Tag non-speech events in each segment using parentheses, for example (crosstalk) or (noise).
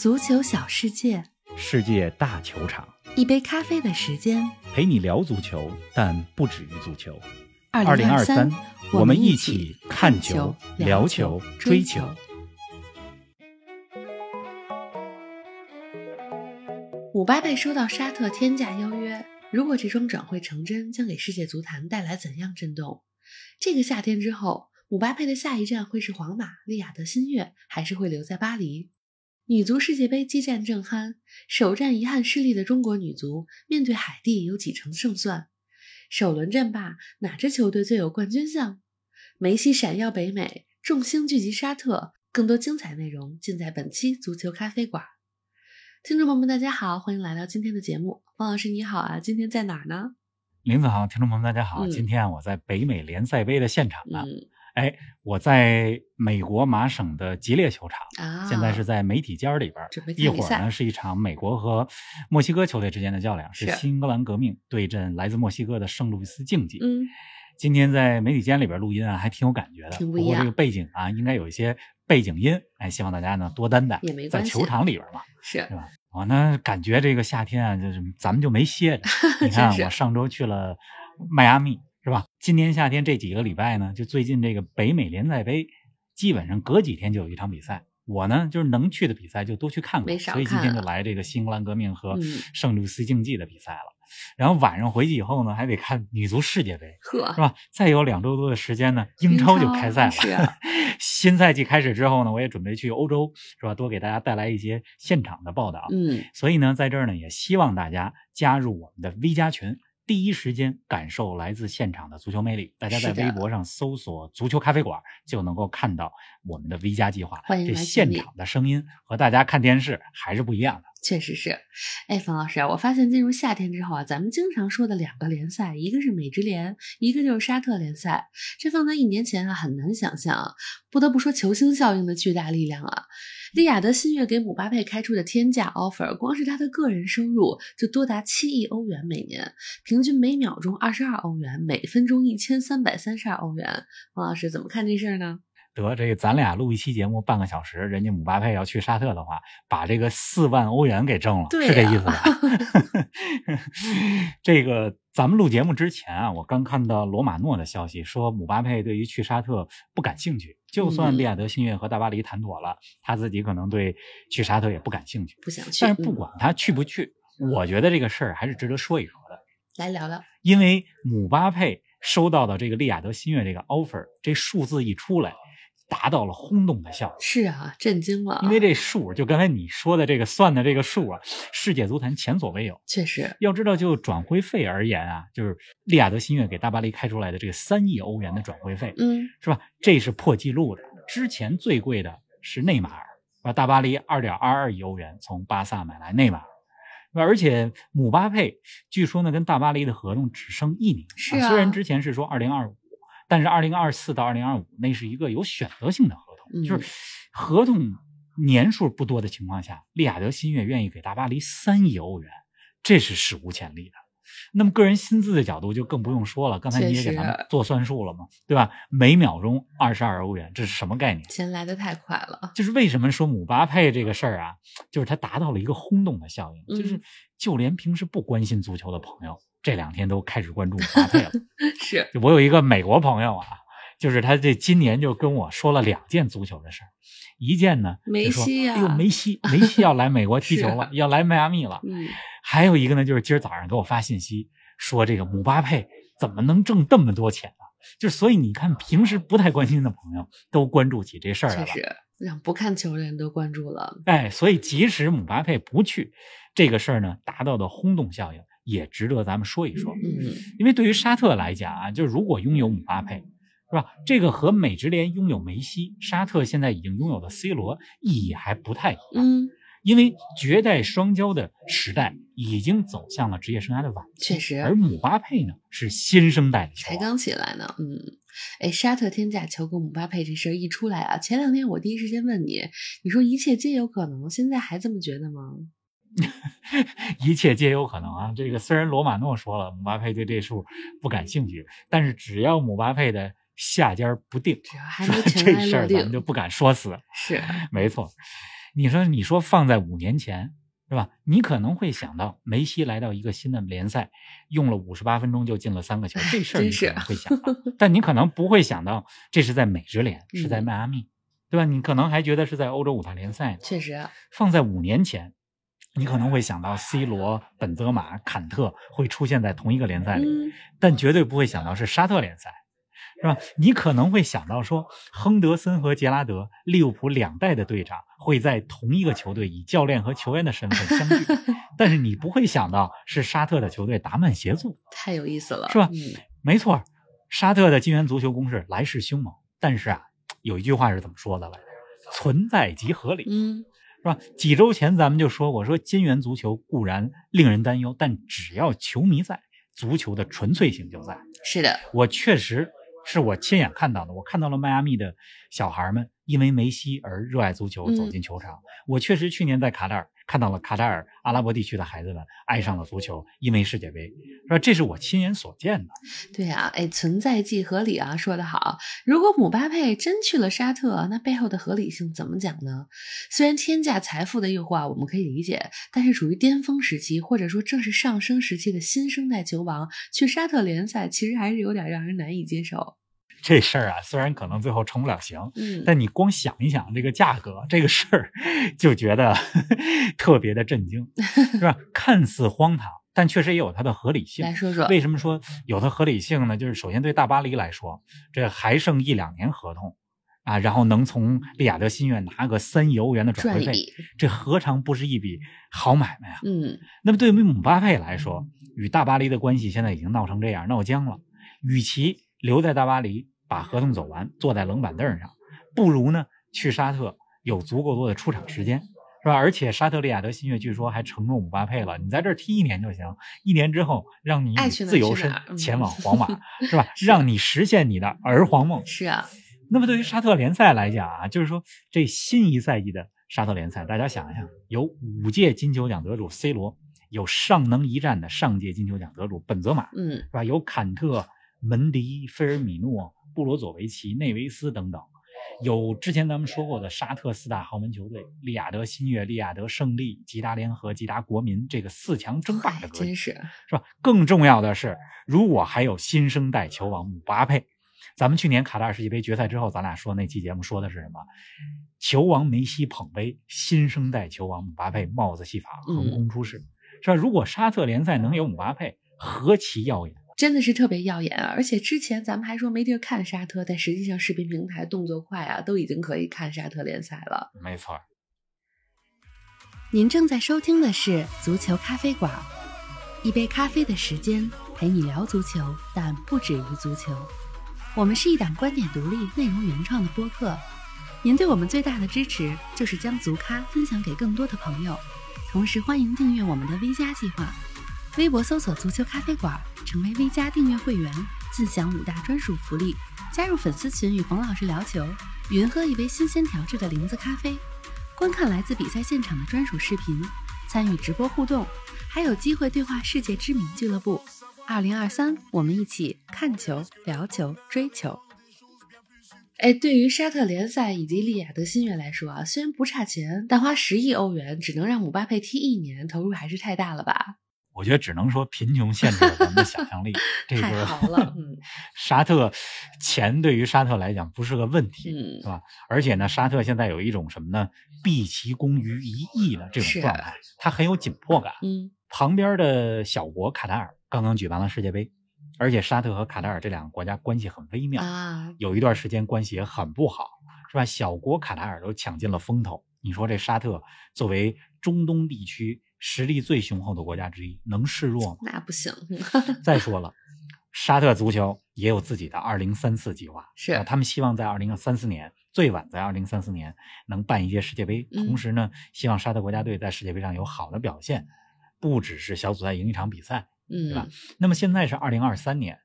足球小世界，世界大球场，一杯咖啡的时间。陪你聊足球，但不止于足球。二零二三，我们一起看球、聊球、追球。姆巴佩收到沙特天价邀约，如果这桩转会成真，将给世界足坛带来怎样震动？这个夏天之后，姆巴佩的下一站会是皇马、利雅得新月，还是会留在巴黎？女足世界杯激战正酣，首战遗憾失利的中国女足面对海地有几成胜算？首轮战罢，哪支球队最有冠军相？梅西闪耀北美，众星聚集沙特。更多精彩内容尽在本期足球咖啡馆。听众朋友们，大家好，欢迎来到今天的节目。方老师你好啊，今天在哪儿呢？林子豪，听众朋友们大家好，嗯今天我在北美联赛杯的现场呢。嗯哎，我在美国麻省的吉列球场，啊，现在是在媒体间里边儿。一会儿呢是一场美国和墨西哥球队之间的较量，是是新英格兰革命对阵来自墨西哥的圣路易斯竞技。嗯，今天在媒体间里边录音啊，还挺有感觉的。挺不过这个背景啊，应该有一些背景音，哎，希望大家呢多担待。也没关系在球场里边嘛，是对吧？我呢感觉这个夏天啊，就是咱们就没歇着。(laughs) 你看，我上周去了迈阿密，是吧？今年夏天这几个礼拜呢，就最近这个北美联赛杯，基本上隔几天就有一场比赛。我呢，就是能去的比赛就都去看过，没少所以今天就来这个新英格兰革命和嗯圣路易斯竞技的比赛了。然后晚上回去以后呢，还得看女足世界杯，呵是，吧？再有两周多的时间呢，英超就开赛了。(laughs) 新赛季开始之后呢，我也准备去欧洲，是吧？多给大家带来一些现场的报道。嗯，所以呢，在这儿呢，也希望大家加入我们的 V 加群，第一时间感受来自现场的足球魅力。大家在微博上搜索“足球咖啡馆”，就能够看到我们的 V 加计划。欢迎这现场的声音和大家看电视还是不一样的。确实是。哎，冯老师啊，我发现进入夏天之后啊，咱们经常说的两个联赛，一个是美职联，一个就是沙特联赛。这放在一年前啊，很难想象啊。不得不说，球星效应的巨大力量啊。利雅德新月给姆巴佩开出的天价 offer，光是他的个人收入就多达七亿欧元每年，平均每秒钟二十二欧元，每分钟一千三百三十二欧元。王老师怎么看这事儿呢？得，这个咱俩录一期节目半个小时，人家姆巴佩要去沙特的话，把这个四万欧元给挣了，是这意思吧？(laughs) 这个咱们录节目之前啊，我刚看到罗马诺的消息，说姆巴佩对于去沙特不感兴趣，就算嗯利亚德新月和大巴黎谈妥了，他自己可能对去沙特也不感兴趣。不想去，但是不嗯管他去不去，我觉得这个事儿还是值得说一说的。来聊聊。因为姆巴佩收到的这个利亚德新月这个 offer，这数字一出来，达到了轰动的效果。是啊，震惊了啊，因为这数，就刚才你说的这个算的这个数啊，世界足坛前所未有。确实，要知道，就转会费而言啊，就是利雅得新月给大巴黎开出来的这个三亿欧元的转会费，嗯，是吧？这是破纪录的。之前最贵的是内马尔，把？大巴黎二点二二亿欧元从巴萨买来内马尔。而且姆巴佩据说呢，跟大巴黎的合同只剩一年。是啊虽然之前是说二零二五，但是二零二四到二零二五那是一个有选择性的合同，嗯就是合同年数不多的情况下，利雅得新月愿意给大巴黎三亿欧元，这是史无前例的。那么个人薪资的角度就更不用说了，刚才你也给咱们做算术了嘛，对吧？每秒钟二十二欧元，这是什么概念？钱来的太快了。就是为什么说姆巴佩这个事儿啊，就是他达到了一个轰动的效应，就是嗯就连平时不关心足球的朋友，这两天都开始关注姆巴佩了。(laughs) 是，我有一个美国朋友啊，就是他这今年就跟我说了两件足球的事儿，一件呢，梅西呀哎呦，梅西，梅西要来美国踢球是了，要来迈阿密了。嗯，还有一个呢，就是今儿早上给我发信息说，这个姆巴佩怎么能挣这么多钱呢？就是所以你看，平时不太关心的朋友都关注起这事儿来了。确实让不看球的人都关注了。哎，所以即使姆巴佩不去，这个事儿呢达到的轰动效应也值得咱们说一说。嗯，因为对于沙特来讲啊，就是如果拥有姆巴佩，是吧？这个和美职联拥有梅西，沙特现在已经拥有的 C 罗意义还不太一样。嗯，因为绝代双骄的时代已经走向了职业生涯的晚期，确实而姆巴佩呢是新生代的球。才刚起来呢。嗯，哎，沙特天价求购姆巴佩这事儿一出来啊，前两天我第一时间问你，你说一切皆有可能，现在还这么觉得吗？(laughs) 一切皆有可能啊！这个虽然罗马诺说了姆巴佩对这数不感兴趣，但是只要姆巴佩的下家不定，只要还是吧没这事儿咱们就，不敢说死。是，没错，你说你说放在五年前是吧？你可能会想到梅西来到一个新的联赛，用了五十八分钟就进了三个球，这事儿你可能会想到，但你可能不会想到这是在美职联，是在迈阿密，对吧？你可能还觉得是在欧洲五大联赛。确实，放在五年前。你可能会想到 C 罗、本泽马、坎特会出现在同一个联赛里，但绝对不会想到是沙特联赛，是吧？你可能会想到说，亨德森和杰拉德，利物浦两代的队长会在同一个球队以教练和球员的身份相遇，(laughs) 但是你不会想到是沙特的球队达曼协助，太有意思了，是吧？没错，沙特的金元足球攻势来势凶猛，但是啊，有一句话是怎么说的来着？存在即合理。嗯。是吧？几周前咱们就说我，说金元足球固然令人担忧，但只要球迷在，足球的纯粹性就在。是的，我确实是我亲眼看到的，我看到了迈阿密的小孩们因为梅西而热爱足球，走进球场。我确实去年在卡塔尔。看到了卡塔尔、阿拉伯地区的孩子们爱上了足球，因为世界杯，说这是我亲眼所见的。对啊，哎，存在即合理啊，说得好。如果姆巴佩真去了沙特，那背后的合理性怎么讲呢？虽然天价财富的诱惑啊，我们可以理解，但是处于巅峰时期或者说正是上升时期的新生代球王去沙特联赛，其实还是有点让人难以接受。这事儿啊，虽然可能最后成不了型，嗯，但你光想一想这个价格，这个事儿 (laughs) 就觉得 (laughs) 特别的震惊，是吧？(laughs) 看似荒唐，但确实也有它的合理性。来说说为什么说有它合理性呢？就是首先对大巴黎来说，这还剩一两年合同啊，然后能从利雅得新月拿个三亿欧元的转会费，这何尝不是一笔好买卖啊？嗯，那么对于姆巴佩来说，与大巴黎的关系现在已经闹成这样，闹僵了，与其留在大巴黎。把合同走完，坐在冷板凳上，不如呢去沙特有足够多的出场时间，是吧？而且沙特利雅得新月据说还承诺姆巴佩了，你在这儿踢一年就行，一年之后让你自由身前往 (laughs) 皇马，是吧？让你实现你的儿皇梦。是啊。那么对于沙特联赛来讲啊，就是说这新一赛季的沙特联赛，大家想一想，有五届金球奖得主 C 罗，有尚能一战的上届金球奖得主本泽马，嗯，是吧？有坎特、门迪、菲尔米诺。布罗佐维奇、内维斯等等，有之前咱们说过的沙特四大豪门球队：利雅得新月、利雅得胜利、吉达联合、吉达国民，这个四强争霸的格局，真是是吧？更重要的是，如果还有新生代球王姆巴佩，咱们去年卡塔尔世界杯决赛之后，咱俩说那期节目说的是什么？球王梅西捧杯，新生代球王姆巴佩帽子戏法横空出世，是吧？如果沙特联赛能有姆巴佩，何其耀眼！真的是特别耀眼啊！而且之前咱们还说没地儿看沙特，但实际上视频平台动作快啊，都已经可以看沙特联赛了。没错。您正在收听的是足球咖啡馆，一杯咖啡的时间陪你聊足球，但不止于足球。我们是一档观点独立、内容原创的播客。您对我们最大的支持就是将足咖分享给更多的朋友，同时欢迎订阅我们的 V 加计划。微博搜索“足球咖啡馆”，成为 V 加订阅会员，自享五大专属福利：加入粉丝群与冯老师聊球，云喝一杯新鲜调制的零子咖啡，观看来自比赛现场的专属视频，参与直播互动，还有机会对话世界知名俱乐部。二零二三，我们一起看球、聊球、追球。哎，对于沙特联赛以及利雅得新月来说啊，虽然不差钱，但花十亿欧元只能让姆巴佩踢一年，投入还是太大了吧？我觉得只能说贫穷限制了咱们的想象力。(laughs) 这个好了，嗯，(laughs) 沙特钱对于沙特来讲不是个问题，嗯，是吧？而且呢，沙特现在有一种什么呢？毕其功于一役的这种状态，它很有紧迫感。嗯，旁边的小国卡塔尔刚刚举办了世界杯，而且沙特和卡塔尔这两个国家关系很微妙啊，有一段时间关系也很不好，是吧？小国卡塔尔都抢尽了风头，你说这沙特作为中东地区。实力最雄厚的国家之一，能示弱吗？那不行。(laughs) 再说了，沙特足球也有自己的二零三四计划，是他们希望在二零三四年，最晚在二零三四年能办一届世界杯。同时呢，希望沙特国家队在世界杯上有好的表现，不只是小组赛赢一场比赛，对吧？那么现在是二零二三年，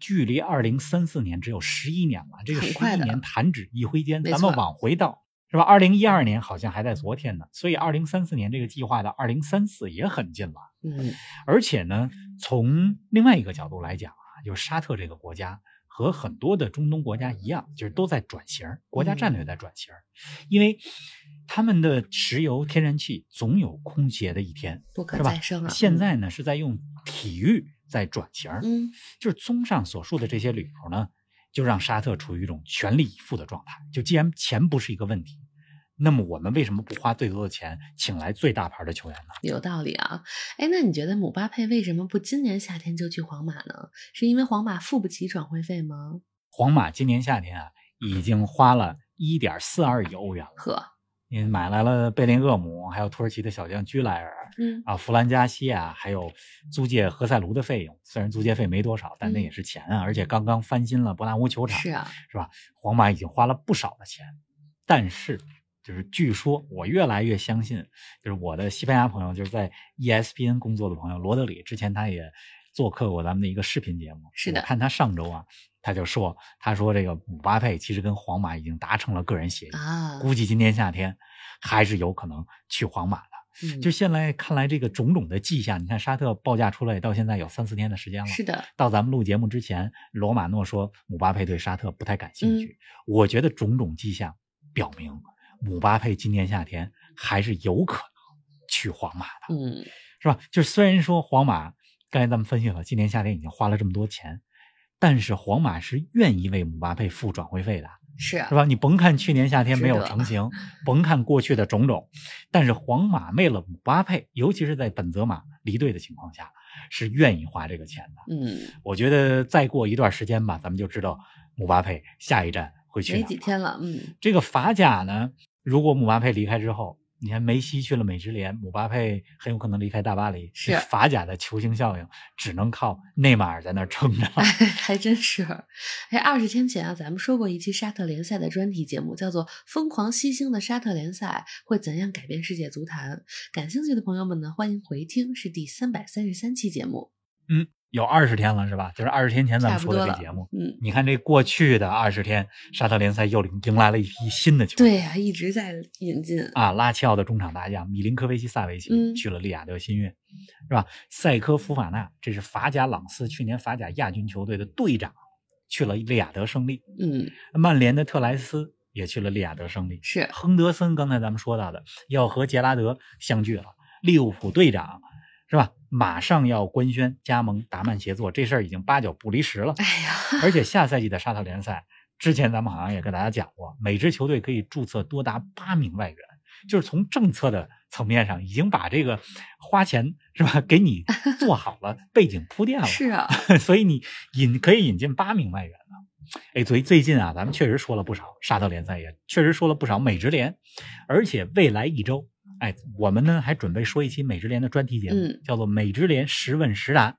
距离二零三四年只有十一年了。这个十一年弹指一挥间，咱们往回倒。是吧？二零一二年好像还在昨天呢，所以二零三四年这个计划的二零三四也很近了。嗯，而且呢，从另外一个角度来讲啊，就是沙特这个国家和很多的中东国家一样，就是都在转型，国家战略在转型。因为他们的石油、天然气总有空竭的一天，不可是吧再生啊！现在呢是在用体育在转型，嗯，就是综上所述的这些理由呢，就让沙特处于一种全力以赴的状态。就既然钱不是一个问题，那么我们为什么不花最多的钱请来最大牌的球员呢？有道理啊。哎，那你觉得姆巴佩为什么不今年夏天就去皇马呢？是因为皇马付不起转会费吗？皇马今年夏天啊，已经花了一点四二亿欧元了，呵，你买来了贝林厄姆，还有土耳其的小将居莱尔嗯，啊、弗兰加西亚，还有租借何塞卢的费用。虽然租借费没多少，但那也是钱啊，而且刚刚翻新了伯纳乌球场，是啊，是吧？皇马已经花了不少的钱，但是就是据说我越来越相信，就是我的西班牙朋友，就是在 ESPN 工作的朋友罗德里，之前他也做客过咱们的一个视频节目。是的看他上周啊，他就说，他说这个姆巴佩其实跟皇马已经达成了个人协议，啊，估计今年夏天还是有可能去皇马的。嗯就现在看来，这个种种的迹象，你看沙特报价出来到现在有三四天的时间了，是的，到咱们录节目之前，罗马诺说姆巴佩对沙特不太感兴嗯趣。我觉得种种迹象表明，姆巴佩今年夏天还是有可能去皇马的，嗯，是吧？就是虽然说皇马刚才咱们分析了，今年夏天已经花了这么多钱，但是皇马是愿意为姆巴佩付转会费的，是啊是，吧？你甭看去年夏天没有成型，甭看过去的种种，但是皇马为了姆巴佩，尤其是在本泽马离队的情况下，是愿意花这个钱的。嗯，我觉得再过一段时间吧，咱们就知道姆巴佩下一站会去哪。几天了，嗯，这个法甲呢，如果姆巴佩离开之后，你看梅西去了美职联，姆巴佩很有可能离开大巴黎，是法甲的球星效应只能靠内马尔在那儿撑着。哎，还真是。哎，二十天前啊，咱们说过一期沙特联赛的专题节目，叫做《疯狂吸星的沙特联赛会怎样改变世界足坛》。感兴趣的朋友们呢，欢迎回听，是第三百三十三期节目，有二十天了是吧？就是二十天前咱们说差不多了的这节目。。嗯，你看这过去的二十天，沙特联赛又迎来了一批新的球队。对呀、一直在引进。啊，拉齐奥的中场大将米林科维奇萨维奇嗯去了利雅得新月，是吧？塞科夫法纳，这是法甲朗斯去年法甲亚军球队的队长，去了利雅得胜利。嗯，曼联的特莱斯也去了利雅得胜利。是亨德森刚才咱们说到的，要和杰拉德相聚了。利物浦队长是吧？马上要官宣加盟达曼协作，这事儿已经八九不离十了。哎呀，而且下赛季的沙特联赛，之前咱们好像也跟大家讲过，每支球队可以注册多达八名外援，就是从政策的层面上，已经把这个花钱是吧，给你做好了背景铺垫了。是啊，(laughs) 所以你引可以引进八名外援了。哎，所以最近啊，咱们确实说了不少沙特联赛，也确实说了不少美职联，而且未来一周，哎，我们呢还准备说一期美职联的专题节目，嗯叫做《美职联十问十答》。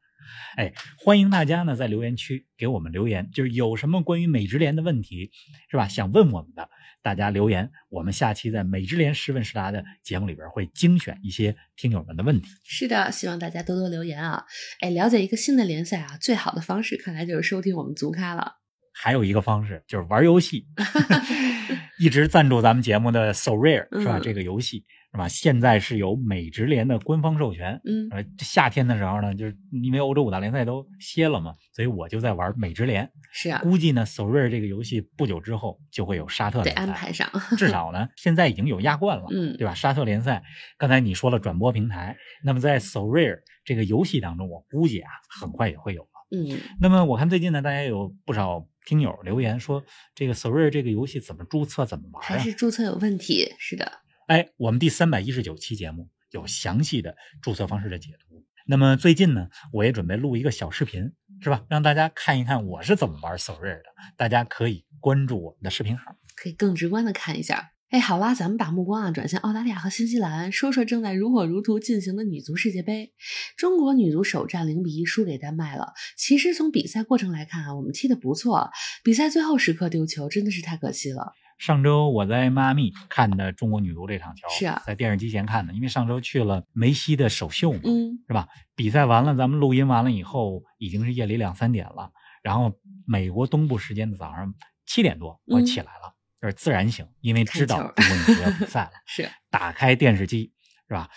哎，欢迎大家呢在留言区给我们留言，就是有什么关于美职联的问题，是吧？想问我们的，大家留言，我们下期在美职联十问十答的节目里边会精选一些听友们的问题。是的，希望大家多多留言啊！哎，了解一个新的联赛啊，最好的方式看来就是收听我们足咖了。还有一个方式就是玩游戏，(laughs) 一直赞助咱们节目的 So Rare 是吧？嗯这个游戏是吧？现在是有美职联的官方授权。嗯，呃，夏天的时候呢，就是因为欧洲五大联赛都歇了嘛，所以我就在玩美职联。是啊，估计呢，So Rare 这个游戏不久之后就会有沙特得联赛，安排上。(laughs) (laughs) 至少呢，现在已经有亚冠了，嗯对吧？沙特联赛，刚才你说了转播平台，那么在 So Rare 这个游戏当中，我估计啊，很快也会有了。嗯，那么我看最近呢，大家有不少听友留言说，这个 s o r r 这个游戏怎么注册、怎么玩还啊？是注册有问题。是的，哎，我们第三百一十九期节目有详细的注册方式的解读。那么最近呢，我也准备录一个小视频，是吧？让大家看一看我是怎么玩 s o r r 的。大家可以关注我们的视频号。可以更直观的看一下。哎，好啦，咱们把目光啊转向澳大利亚和新西兰，说说正在如火如荼进行的女足世界杯。中国女足首战零比一输给丹麦了。其实从比赛过程来看啊，我们踢得不错，比赛最后时刻丢球真的是太可惜了。上周我在迈阿密看的中国女足这场球，是啊在电视机前看的，因为上周去了梅西的首秀嘛，嗯，是吧？比赛完了，咱们录音完了以后，已经是夜里两三点了。然后美国东部时间的早上七点多，我起来了，就是自然醒，因为知道中国女足要比赛了。(laughs) 是打开电视机，是吧？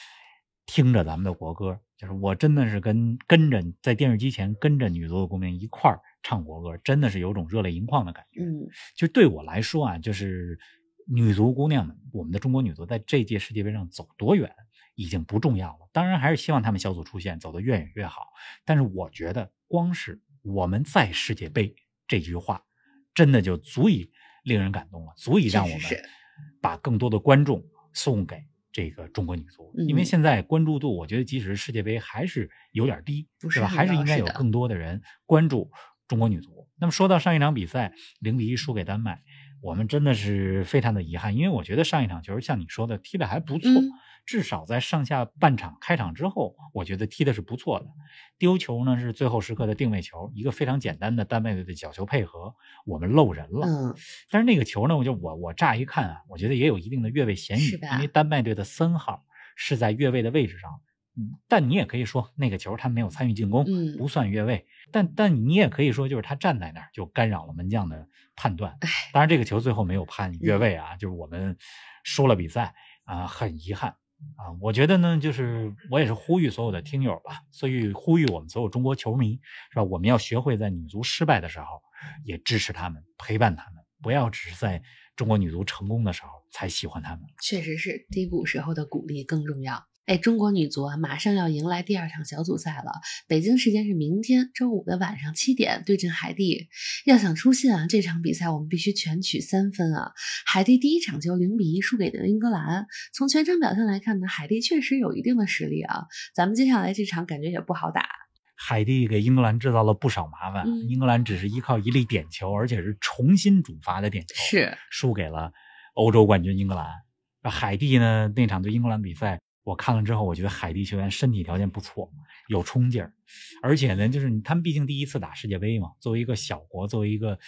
听着咱们的国歌，就是我真的是跟跟着在电视机前跟着女足的公民一块儿唱国歌，真的是有种热泪盈眶的感觉。嗯，就对我来说啊，就是女足姑娘们，我们的中国女足在这届世界杯上走多远已经不重要了。当然，还是希望她们小组出线，走得越远越好。但是，我觉得光是我们在世界杯这句话，真的就足以令人感动了，足以让我们把更多的观众送给这个中国女足。因为现在关注度，我觉得即使是世界杯还是有点低，是吧？还是应该有更多的人关注中国女足。那么，说到上一场比赛零比一输给丹麦。我们真的是非常的遗憾，因为我觉得上一场球像你说的踢的还不错，至少在上下半场开场之后，我觉得踢的是不错的。丢球呢是最后时刻的定位球，一个非常简单的丹麦队的角球配合，我们漏人了。嗯，但是那个球呢，我就我我乍一看啊，我觉得也有一定的越位嫌疑，因为丹麦队的三号是在越位的位置上。嗯，但你也可以说那个球他没有参与进攻，不算越位。但但你也可以说，就是他站在那儿就干扰了门将的判断。当然这个球最后没有判越位啊，就是我们输了比赛啊，很遗憾啊。我觉得呢，就是我也是呼吁所有的听友吧，所以呼吁我们所有中国球迷是吧？我们要学会在女足失败的时候也支持他们，陪伴他们，不要只是在中国女足成功的时候才喜欢他们。确实是低谷时候的鼓励更重要。哎，中国女足啊，马上要迎来第二场小组赛了。北京时间是明天周五的晚上七点，对阵海地。要想出线啊，这场比赛我们必须全取三分啊。海地第一场就零比一输给了英格兰。从全场表现来看呢，海地确实有一定的实力啊。咱们接下来这场感觉也不好打。海地给英格兰制造了不少麻烦，英格兰只是依靠一粒点球，而且是重新主罚的点球，是输给了欧洲冠军英格兰。海地呢，那场对英格兰比赛。我看了之后，我觉得海地球员身体条件不错，有冲劲儿，而且呢，就是他们毕竟第一次打世界杯嘛，作为一个小国，作为一个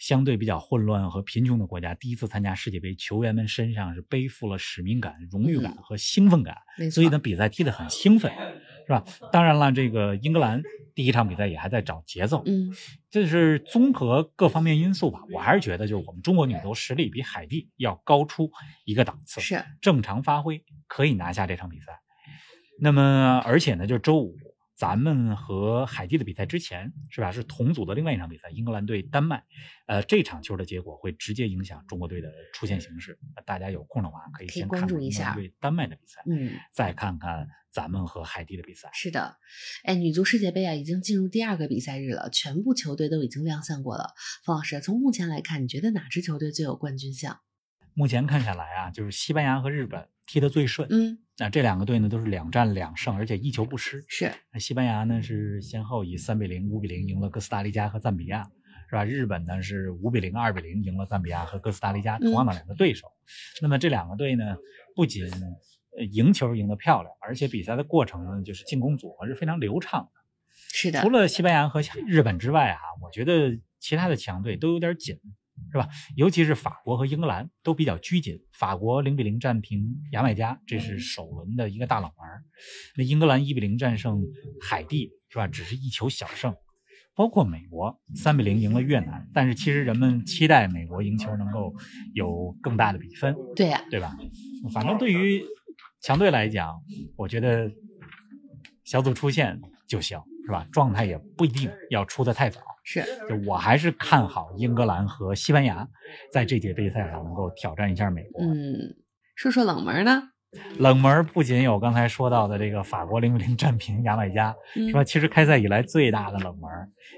相对比较混乱和贫穷的国家，第一次参加世界杯，球员们身上是背负了使命感、荣誉感和兴奋感，所以呢，比赛踢得很兴奋。是吧？当然了，这个英格兰第一场比赛也还在找节奏，嗯，这是综合各方面因素吧。我还是觉得，就是我们中国女足实力比海地要高出一个档次，是正常发挥可以拿下这场比赛。那么，而且呢，就周五咱们和海地的比赛之前，是吧？是同组的另外一场比赛，英格兰对丹麦。呃，这场球的结果会直接影响中国队的出线形势。大家有空的话可以先关注一下对丹麦的比赛，嗯，再看看。咱们和海地的比赛是的，哎，女足世界杯啊，已经进入第二个比赛日了，全部球队都已经亮相过了。方老师，从目前来看，你觉得哪支球队最有冠军相？目前看下来啊，就是西班牙和日本踢得最顺。嗯，那这两个队呢，都是两战两胜，而且一球不失。是，那西班牙呢是先后以三比零、五比零赢了哥斯达黎加和赞比亚，是吧？日本呢是五比零、二比零赢了赞比亚和哥斯达黎加，同样的两个对手。那么这两个队呢，不仅赢球赢得漂亮，而且比赛的过程呢，就是进攻组合是非常流畅的。是的，除了西班牙和日本之外啊，我觉得其他的强队都有点紧，是吧？尤其是法国和英格兰都比较拘谨。法国零比零战平牙买加，这是首轮的一个大冷门。那英格兰一比零战胜海地，是吧？只是一球小胜。包括美国三比零赢了越南，但是其实人们期待美国赢球能够有更大的比分。对呀，对吧？反正对于。强队来讲，我觉得小组出线就行，是吧？状态也不一定要出的太早。是，就我还是看好英格兰和西班牙在这届杯赛上能够挑战一下美国。嗯，说说冷门呢？冷门不仅有刚才说到的这个法国零比零战平牙买加，是吧？其实开赛以来最大的冷门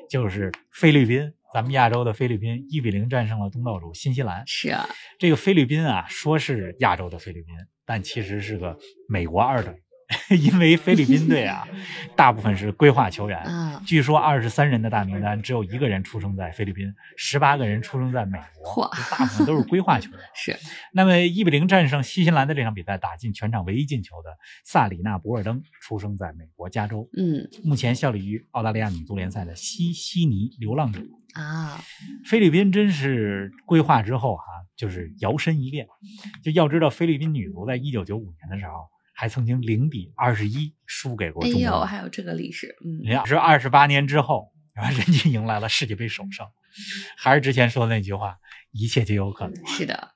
就是菲律宾，咱们亚洲的菲律宾一比零战胜了东道主新西兰。是啊，这个菲律宾啊，说是亚洲的菲律宾。但其实是个美国二队，(laughs) 因为菲律宾队啊，(laughs) 大部分是规划球员。据说二十三人的大名单，只有一个人出生在菲律宾，十八个人出生在美国，大部分都是规划球员。(laughs) 是。那么一比零战胜新西兰的这场比赛，打进全场唯一进球的萨里纳·博尔登，出生在美国加州。嗯。目前效力于澳大利亚女足联赛的西悉尼流浪者。啊，菲律宾真是规划之后哈。就是摇身一变，就要知道菲律宾女足在一九九五年的时候，还曾经零比二十一输给过中国。哎呦，还有这个历史，嗯，是二十八年之后，人家迎来了世界杯首胜。还是之前说的那句话，一切皆有可能。是的，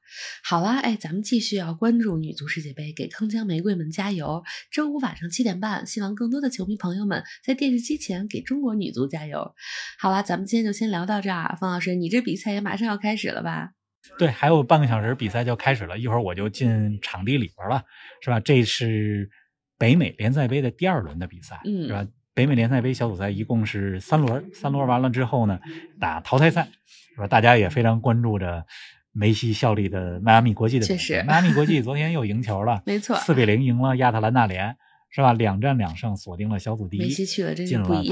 好了，哎，咱们继续要关注女足世界杯，给铿锵玫瑰们加油！周五晚上七点半，希望更多的球迷朋友们在电视机前给中国女足加油。好了，咱们今天就先聊到这儿。方老师，你这比赛也马上要开始了吧？对，还有半个小时比赛就开始了，一会儿我就进场地里边了，是吧？这是北美联赛杯的第二轮的比赛，嗯是吧？北美联赛杯小组赛一共是三轮，三轮完了之后呢，打淘汰赛，是吧？大家也非常关注着梅西效力的迈阿密国际的比赛。确实迈阿密国际昨天又赢球了，(laughs) 没错，四比零赢了亚特兰大联，是吧？两战两胜，锁定了小组第一。梅西去了。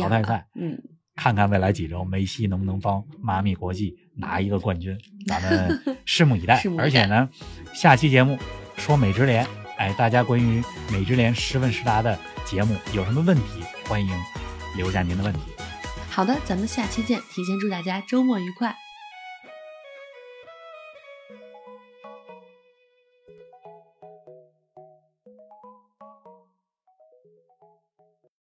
淘汰赛，嗯，看看未来几周梅西能不能帮迈阿密国际拿一个冠军，咱们 (laughs) 拭目以待。以待而且呢，下期节目说美职联，哎，大家关于美职联十问十答的节目有什么问题，欢迎留下您的问题。好的，咱们下期见。提前祝大家周末愉快。